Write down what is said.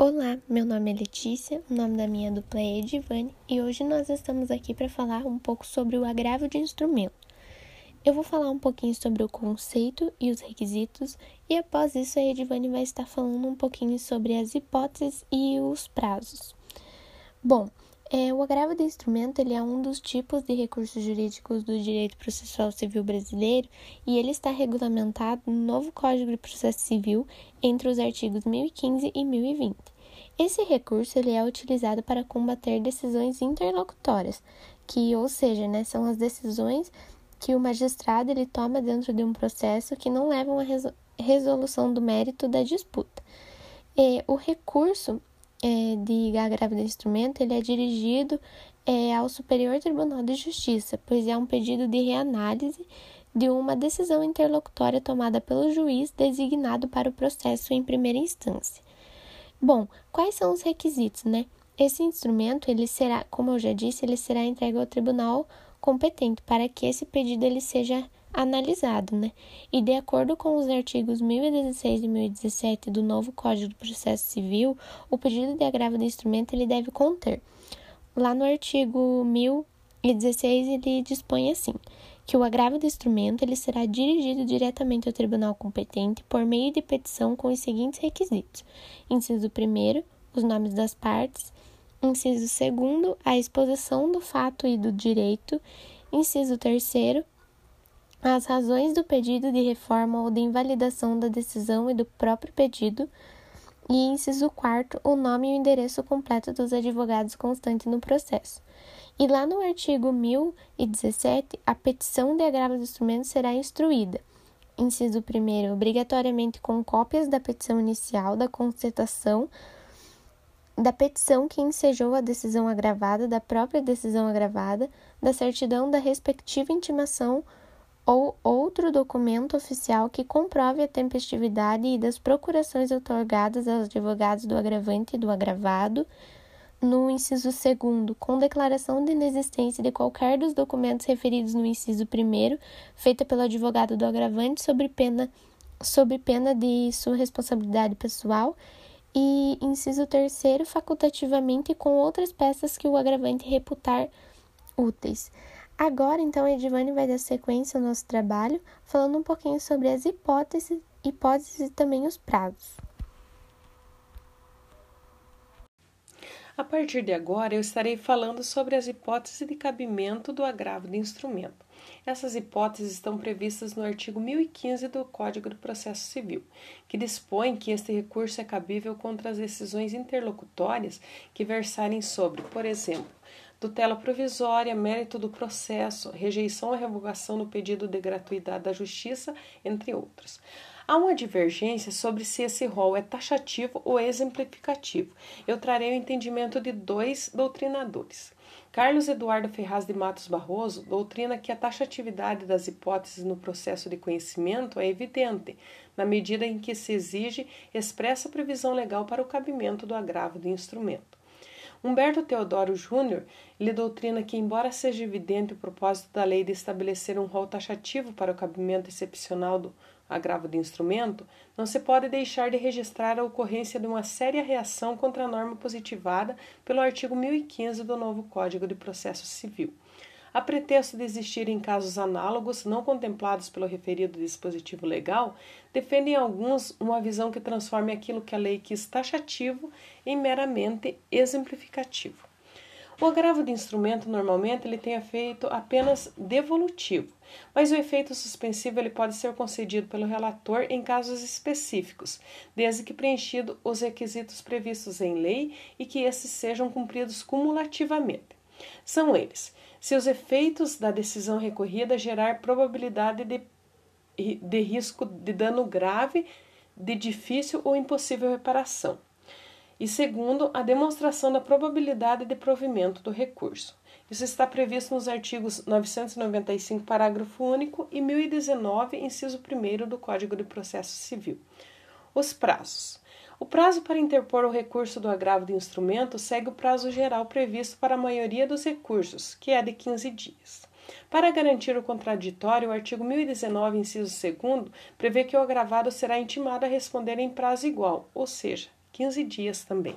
Olá, meu nome é Letícia, o nome da minha dupla é Edivane e hoje nós estamos aqui para falar um pouco sobre o agravo de instrumento. Eu vou falar um pouquinho sobre o conceito e os requisitos e após isso a Edivane vai estar falando um pouquinho sobre as hipóteses e os prazos. Bom, é, o agravo de instrumento ele é um dos tipos de recursos jurídicos do direito processual civil brasileiro e ele está regulamentado no novo Código de Processo Civil entre os artigos 1015 e 1020. Esse recurso ele é utilizado para combater decisões interlocutórias, que, ou seja, né, são as decisões que o magistrado ele toma dentro de um processo que não levam à resolução do mérito da disputa. E o recurso é, de agravo de instrumento ele é dirigido é, ao Superior Tribunal de Justiça, pois é um pedido de reanálise de uma decisão interlocutória tomada pelo juiz designado para o processo em primeira instância. Bom, quais são os requisitos, né? Esse instrumento, ele será, como eu já disse, ele será entregue ao tribunal competente para que esse pedido ele seja analisado, né? E de acordo com os artigos 1016 e 1017 do novo Código do Processo Civil, o pedido de agravo do instrumento ele deve conter. Lá no artigo 1016 ele dispõe assim: que o agravo do instrumento ele será dirigido diretamente ao tribunal competente por meio de petição com os seguintes requisitos: inciso 1 os nomes das partes, inciso 2 a exposição do fato e do direito, inciso 3 as razões do pedido de reforma ou de invalidação da decisão e do próprio pedido, e inciso 4 o nome e o endereço completo dos advogados constantes no processo. E lá no artigo 1017, a petição de agravo do instrumento será instruída. Inciso 1 obrigatoriamente com cópias da petição inicial, da constatação, da petição que ensejou a decisão agravada, da própria decisão agravada, da certidão da respectiva intimação ou outro documento oficial que comprove a tempestividade das procurações otorgadas aos advogados do agravante e do agravado, no inciso 2, com declaração de inexistência de qualquer dos documentos referidos no inciso 1, feita pelo advogado do agravante sob pena, sob pena de sua responsabilidade pessoal, e inciso 3, facultativamente com outras peças que o agravante reputar úteis. Agora, então, a Edivane vai dar sequência ao nosso trabalho, falando um pouquinho sobre as hipóteses, hipóteses e também os prazos. A partir de agora, eu estarei falando sobre as hipóteses de cabimento do agravo de instrumento. Essas hipóteses estão previstas no artigo 1015 do Código do Processo Civil, que dispõe que este recurso é cabível contra as decisões interlocutórias que versarem sobre, por exemplo, tutela provisória, mérito do processo, rejeição ou revogação do pedido de gratuidade da justiça, entre outros. Há uma divergência sobre se esse rol é taxativo ou exemplificativo. Eu trarei o entendimento de dois doutrinadores. Carlos Eduardo Ferraz de Matos Barroso doutrina que a taxatividade das hipóteses no processo de conhecimento é evidente, na medida em que se exige expressa previsão legal para o cabimento do agravo do instrumento. Humberto Teodoro Júnior lhe doutrina que, embora seja evidente o propósito da lei de estabelecer um rol taxativo para o cabimento excepcional do agravo de instrumento, não se pode deixar de registrar a ocorrência de uma séria reação contra a norma positivada pelo artigo 1015 do novo Código de Processo Civil a pretexto de existirem casos análogos não contemplados pelo referido dispositivo legal, defendem alguns uma visão que transforme aquilo que a lei quis taxativo em meramente exemplificativo. O agravo de instrumento normalmente ele tem efeito apenas devolutivo, mas o efeito suspensivo ele pode ser concedido pelo relator em casos específicos, desde que preenchido os requisitos previstos em lei e que esses sejam cumpridos cumulativamente. São eles: se os efeitos da decisão recorrida gerar probabilidade de, de risco de dano grave, de difícil ou impossível reparação. E segundo, a demonstração da probabilidade de provimento do recurso. Isso está previsto nos artigos 995, parágrafo único e 1019, inciso 1 do Código de Processo Civil. Os prazos. O prazo para interpor o recurso do agravo de instrumento segue o prazo geral previsto para a maioria dos recursos, que é de 15 dias. Para garantir o contraditório, o artigo 1019, inciso 2, prevê que o agravado será intimado a responder em prazo igual, ou seja, 15 dias também.